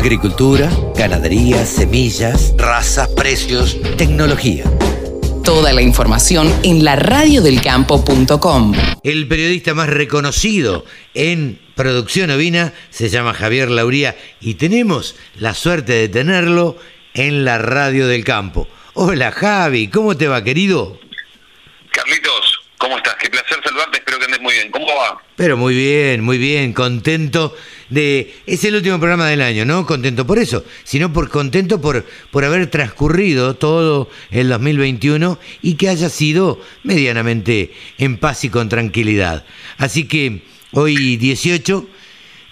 Agricultura, ganadería, semillas, razas, precios, tecnología. Toda la información en la radiodelcampo.com. El periodista más reconocido en producción ovina se llama Javier Lauría y tenemos la suerte de tenerlo en la radio del campo. Hola Javi, ¿cómo te va querido? Carlitos, ¿cómo estás? Qué placer saludarte, espero que andes muy bien. ¿Cómo va? Pero muy bien, muy bien, contento de... Es el último programa del año, ¿no? Contento por eso, sino por contento por, por haber transcurrido todo el 2021 y que haya sido medianamente en paz y con tranquilidad. Así que hoy 18...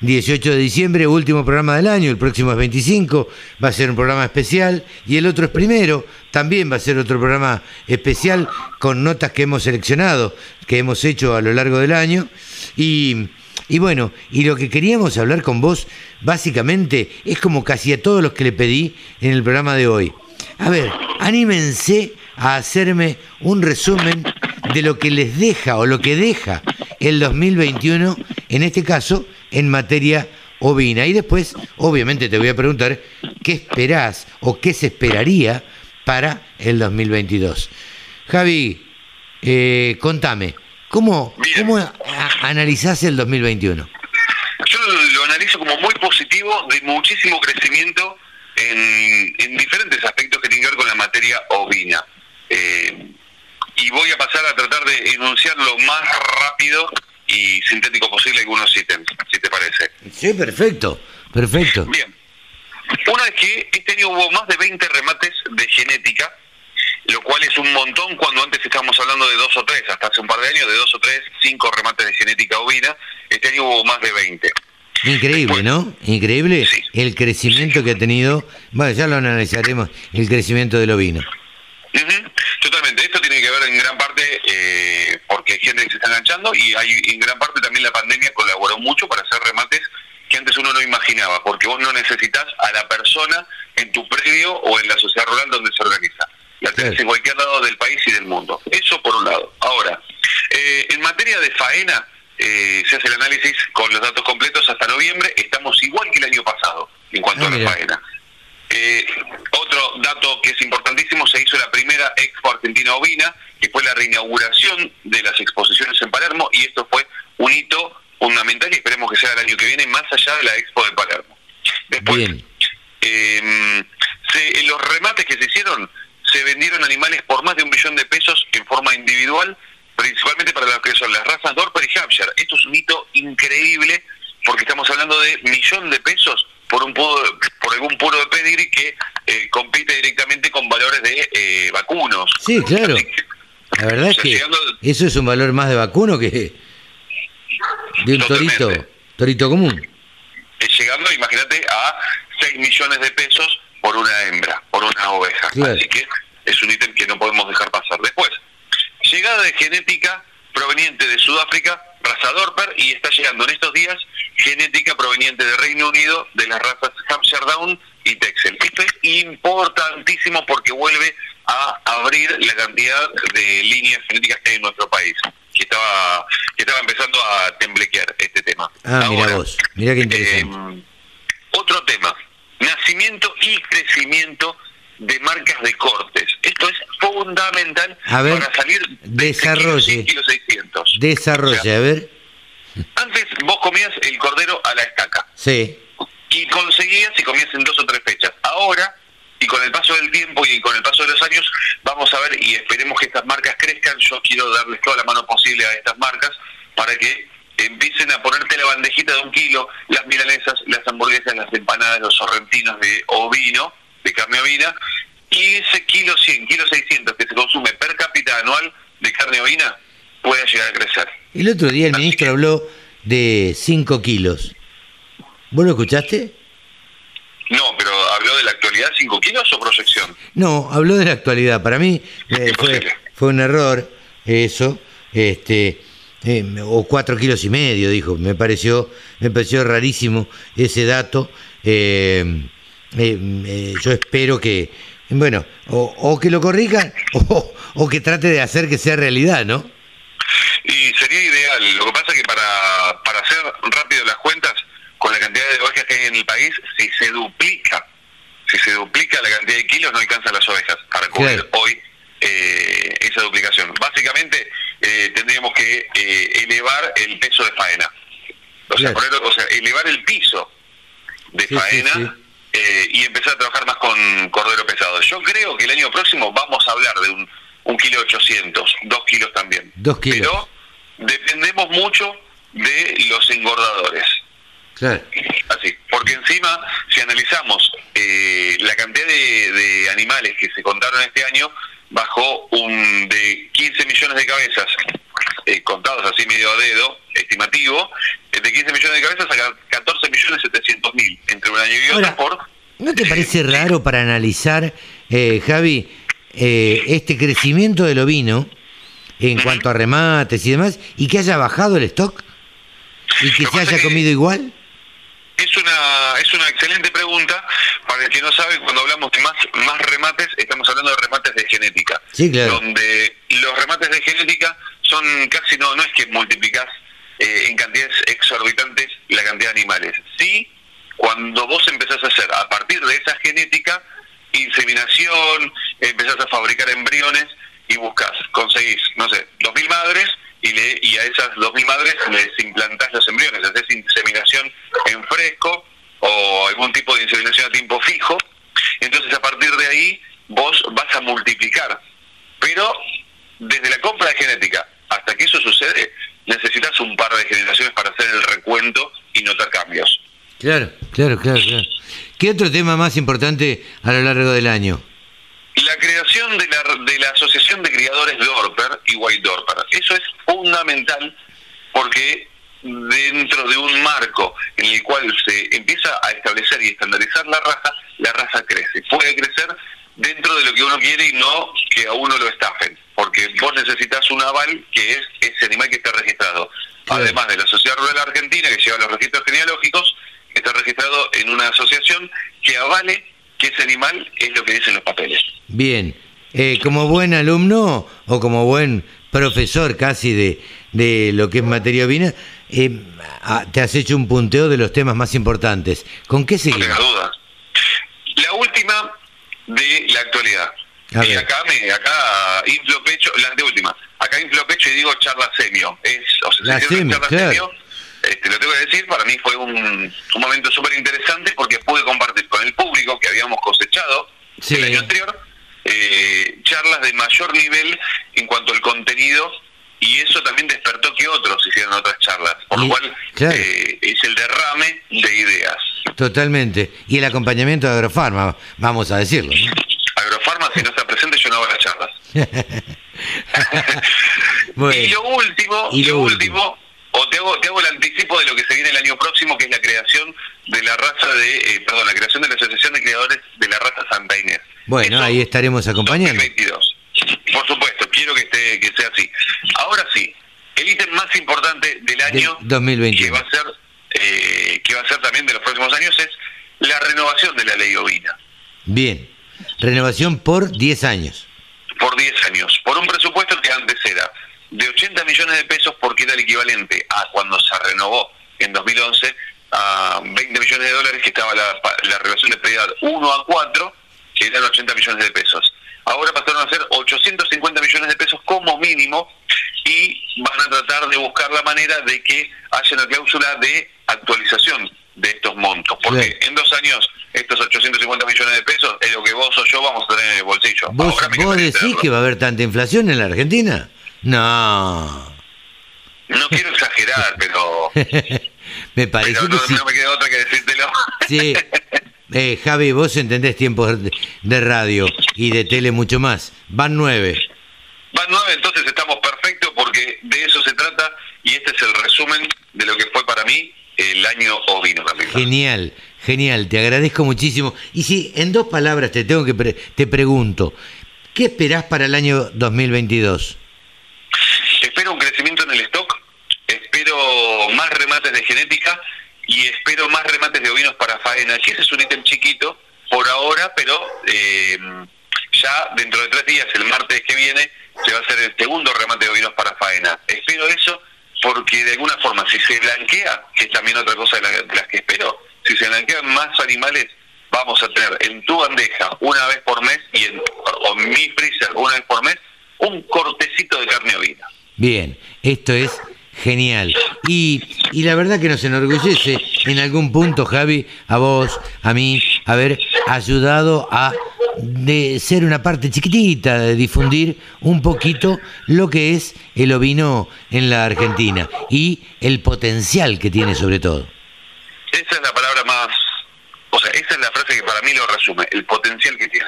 18 de diciembre, último programa del año, el próximo es 25, va a ser un programa especial y el otro es primero, también va a ser otro programa especial con notas que hemos seleccionado, que hemos hecho a lo largo del año. Y, y bueno, y lo que queríamos hablar con vos básicamente es como casi a todos los que le pedí en el programa de hoy. A ver, anímense a hacerme un resumen de lo que les deja o lo que deja el 2021, en este caso, en materia ovina. Y después, obviamente, te voy a preguntar qué esperás o qué se esperaría para el 2022. Javi, eh, contame, ¿cómo, cómo analizás el 2021? Yo lo analizo como muy positivo, de muchísimo crecimiento en, en diferentes aspectos que tienen que ver con la materia ovina. Eh, y voy a pasar a tratar de enunciar lo más rápido y sintético posible algunos ítems, si te parece. Sí, perfecto, perfecto. Bien. Una es que este año hubo más de 20 remates de genética, lo cual es un montón cuando antes estábamos hablando de dos o tres, hasta hace un par de años, de dos o tres, cinco remates de genética ovina. Este año hubo más de 20. Increíble, ¿no? Increíble Sí. el crecimiento que ha tenido. Bueno, ya lo analizaremos, el crecimiento del ovino. Ujú, Totalmente, esto tiene que ver en gran parte eh, porque hay gente que se está enganchando y hay en gran parte también la pandemia colaboró mucho para hacer remates que antes uno no imaginaba, porque vos no necesitas a la persona en tu predio o en la sociedad rural donde se organiza. La tenés Claro. en cualquier lado del país y del mundo. Eso por un lado. Ahora, eh, en materia de faena, eh, se hace el análisis con los datos completos hasta noviembre, estamos igual que el año pasado en cuanto Ah, a la mira. faena. Eh, otro dato que es importantísimo, se hizo la primera Expo Argentina Ovina, que fue la reinauguración de las exposiciones en Palermo, y esto fue un hito fundamental y esperemos que sea el año que viene, más allá de la Expo de Palermo. Después, eh, se- en los remates que se hicieron, se vendieron animales por más de un millón de pesos en forma individual, principalmente para lo que son las razas Dorper y Hampshire. Esto es un hito increíble porque estamos hablando de millón de pesos por un puro, por algún puro de pedigree que eh, compite directamente con valores de eh, vacunos. Sí, claro. Que, La verdad es o sea, que llegando- eso es un valor más de vacuno que de un Totalmente. torito, torito común. eh, llegando, imagínate, a 6 millones de pesos por una hembra, por una oveja. Claro. Así que es un ítem que no podemos dejar pasar. Después, llegada de genética proveniente de Sudáfrica, raza Dorper, y está llegando en estos días genética proveniente de Reino Unido, de las razas Hampshire Down y Texel. Esto es importantísimo porque vuelve a abrir la cantidad de líneas genéticas que hay en nuestro país, que estaba, que estaba empezando a temblequear este tema. Ah, mira vos, mira qué interesante. eh, tema, nacimiento y crecimiento de marcas de cortes. Esto es fundamental A ver, para salir de desarrolle. 100 kilos 600. Desarrolla, O sea, a ver. antes vos comías el cordero a la estaca Sí, y conseguías y comías en dos o tres fechas. Ahora, y con el paso del tiempo y con el paso de los años, vamos a ver y esperemos que estas marcas crezcan. Yo quiero darles toda la mano posible a estas marcas para que empiecen a ponerte la bandejita de un kilo, las milanesas, las hamburguesas, las empanadas, los sorrentinos de ovino, de carne ovina, y ese kilo 100, kilo 600 que se consume per cápita anual de carne ovina pueda llegar a crecer. el otro día el Así ministro que- habló de 5 kilos. ¿Vos lo escuchaste? No, pero habló de la actualidad, 5 kilos o proyección. No, habló de la actualidad. Para mí eh, fue, fue un error eso. Este, eh, o cuatro kilos y medio, dijo. Me pareció, me pareció rarísimo ese dato. Eh, eh, eh, yo espero que, bueno, o, o que lo corrijan o, o que trate de hacer que sea realidad, ¿no? Y sería ideal. Lo que pasa es que para, para hacer rápido las cuentas, con la cantidad de ovejas que hay en el país, si se duplica, si se duplica la cantidad de kilos, no alcanza las ovejas para cubrir hoy eh, esa duplicación. Básicamente eh, tendríamos que eh, elevar el peso de faena. O sea, o sea, elevar el piso de faena y empezar a trabajar más con cordero pesado. Yo creo que el año próximo vamos a hablar de un, un kilo ochocientos, dos kilos también. Dos kilos. Pero dependemos mucho de los engordadores. Así, porque encima, si analizamos eh, la cantidad de, animales que se contaron este año, bajó un de 15 millones de cabezas, eh, contados así medio a dedo, estimativo, eh, de 15 millones de cabezas a 14 millones 700 mil entre un año y otro por... ¿No te parece raro para analizar, Javi, este crecimiento del ovino en cuanto a remates y demás, y que haya bajado el stock? ¿Y que se haya comido igual? Es una, es una excelente pregunta. Para el que no sabe, cuando hablamos de más, más remates, estamos hablando de remates de genética. Sí, claro. Donde los remates de genética son casi, no, no es que multiplicás eh, en cantidades exorbitantes la cantidad de animales. Sí, cuando vos empezás a hacer, a partir de esa genética, inseminación, empezás a fabricar embriones y buscas, conseguís, no sé, dos mil madres y, le, y a esas 2.000 madres les implantás los embriones, haces inseminación en fresco o algún tipo de inseminación a tiempo fijo, entonces a partir de ahí vos vas a multiplicar. Pero desde la compra de genética hasta que eso sucede, necesitas un par de generaciones para hacer el recuento y notar cambios. Claro, claro, claro, claro. ¿Qué otro tema más importante a lo largo del año? La creación de la, de la Asociación de Criadores Dorper y White Dorper. Eso es fundamental porque dentro de un marco en el cual se empieza a establecer y estandarizar la raza, la raza crece. Puede crecer dentro de lo que uno quiere y no que a uno lo estafen, porque vos necesitas un aval que es ese animal que está registrado. Además de la Sociedad Rural Argentina, que lleva los registros genealógicos, está registrado en una asociación que avale que ese animal es lo que dicen los papeles. Bien, eh, como buen alumno o como buen profesor casi de, de lo que es materia ovina, eh, te has hecho un punteo de los temas más importantes. ¿Con qué seguimos? No tenga duda. La última de la actualidad. Y acá me, acá inflo pecho, la de última. Acá inflo pecho y digo charla semio. Es, o sea, la semio, claro. este, lo tengo que decir, para mí fue un, un momento súper interesante porque pude compartir con el público que habíamos cosechado el año anterior eh, charlas de mayor nivel en cuanto al contenido y eso también despertó que otros hicieran otras charlas, por lo cual eh, es el derrame de ideas. Totalmente. Y el acompañamiento de Agrofarma, vamos a decirlo. Agrofarma, si no está presente, yo no hago las charlas. y lo último, y lo, último, o te hago, te hago el anticipo de lo que se viene el año próximo, que es la creación de la raza de, eh, perdón, la creación de la Asociación de Creadores de la Raza Santa Inés. Bueno, ahí estaremos acompañando. 2022. Por supuesto, quiero que esté que sea así. Ahora sí, el ítem más importante del año 2021 que va a ser eh, que va a ser también de los próximos años es la renovación de la ley ovina. Bien, renovación por 10 años. Por 10 años, por un presupuesto que antes era de 80 millones de pesos porque era el equivalente a cuando se renovó en 2011 a 20 millones de dólares que estaba la, la relación de prioridad 1 a 4 que eran 80 millones de pesos. Ahora pasaron a ser 850 millones de pesos como mínimo y van a tratar de buscar la manera de que haya una cláusula de actualización de estos montos. Porque en dos años estos 850 millones de pesos es lo que vos o yo vamos a tener en el bolsillo. ¿Vos, ¿vos decís que va a haber tanta inflación en la Argentina? No. No quiero exagerar, pero... me parece pero no, no me queda otra que decírtelo. sí, Eh, Javi, vos entendés tiempos de, radio y de tele mucho más. Van nueve. Van nueve, entonces estamos perfectos porque de eso se trata y este es el resumen de lo que fue para mí el año ovino también. Genial, genial, te agradezco muchísimo. Y si en dos palabras te tengo que te pregunto, ¿qué esperás para el año 2022? Espero un crecimiento en el stock, espero más remates de genética y espero más remates de ovinos para faena, que ese es un ítem chiquito por ahora, pero eh, ya dentro de tres días, el martes que viene, se va a hacer el segundo remate de ovinos para faena. Eso porque de alguna forma, si se blanquea, que es también otra cosa de, las que espero, si se quedan más animales, vamos a tener en tu bandeja una vez por mes y en mi freezer una vez por mes un cortecito de carne ovina. Bien, esto es genial. Y, y, la verdad que nos enorgullece en algún punto, Javi, a vos, a mí, haber ayudado a de ser una parte chiquitita de difundir un poquito lo que es el ovino en la Argentina y el potencial que tiene sobre todo. Esa es la palabra más, o sea, esa es la frase que para mí lo resume, el potencial que tiene.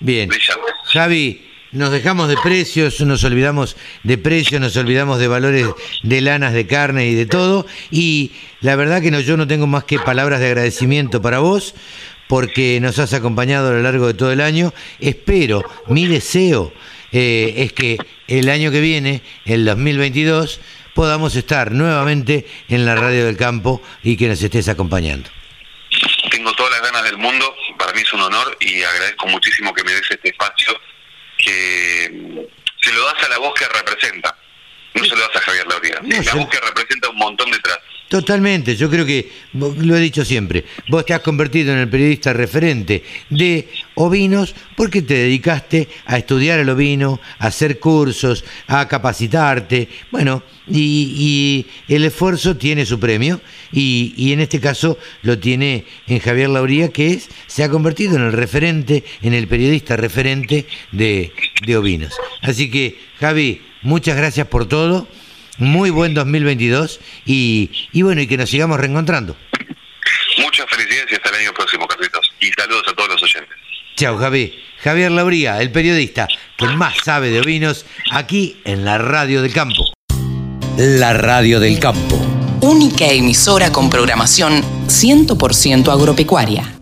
Bien. Javi, nos dejamos de precios, nos olvidamos de precios, nos olvidamos de valores de lanas, de carne y de todo. Y la verdad que no, yo no tengo más que palabras de agradecimiento para vos porque nos has acompañado a lo largo de todo el año. Espero, mi deseo eh, es que el año que viene, el 2022, podamos estar nuevamente en la radio del campo y que nos estés acompañando. Tengo todas las ganas del mundo, para mí es un honor y agradezco muchísimo que me des este espacio que se lo das a la voz que representa, no se lo das a Javier Lauría, la voz que representa un montón detrás. Totalmente, yo creo que, lo he dicho siempre, vos te has convertido en el periodista referente de ovinos porque te dedicaste a estudiar el ovino, a hacer cursos, a capacitarte, bueno, y, el esfuerzo tiene su premio y, en este caso lo tiene en Javier Lauría que es, se ha convertido en el referente, en el periodista referente de, de ovinos. Así que, Javi, muchas gracias por todo muy buen 2022 y, y bueno, y que nos sigamos reencontrando. Muchas felicidades y hasta el año próximo, Carlitos. Y saludos a todos los oyentes. Chao, Javi. Javier Lauría, el periodista que más sabe de ovinos, aquí en la Radio del Campo. La Radio del Campo. Única emisora con programación 100% agropecuaria.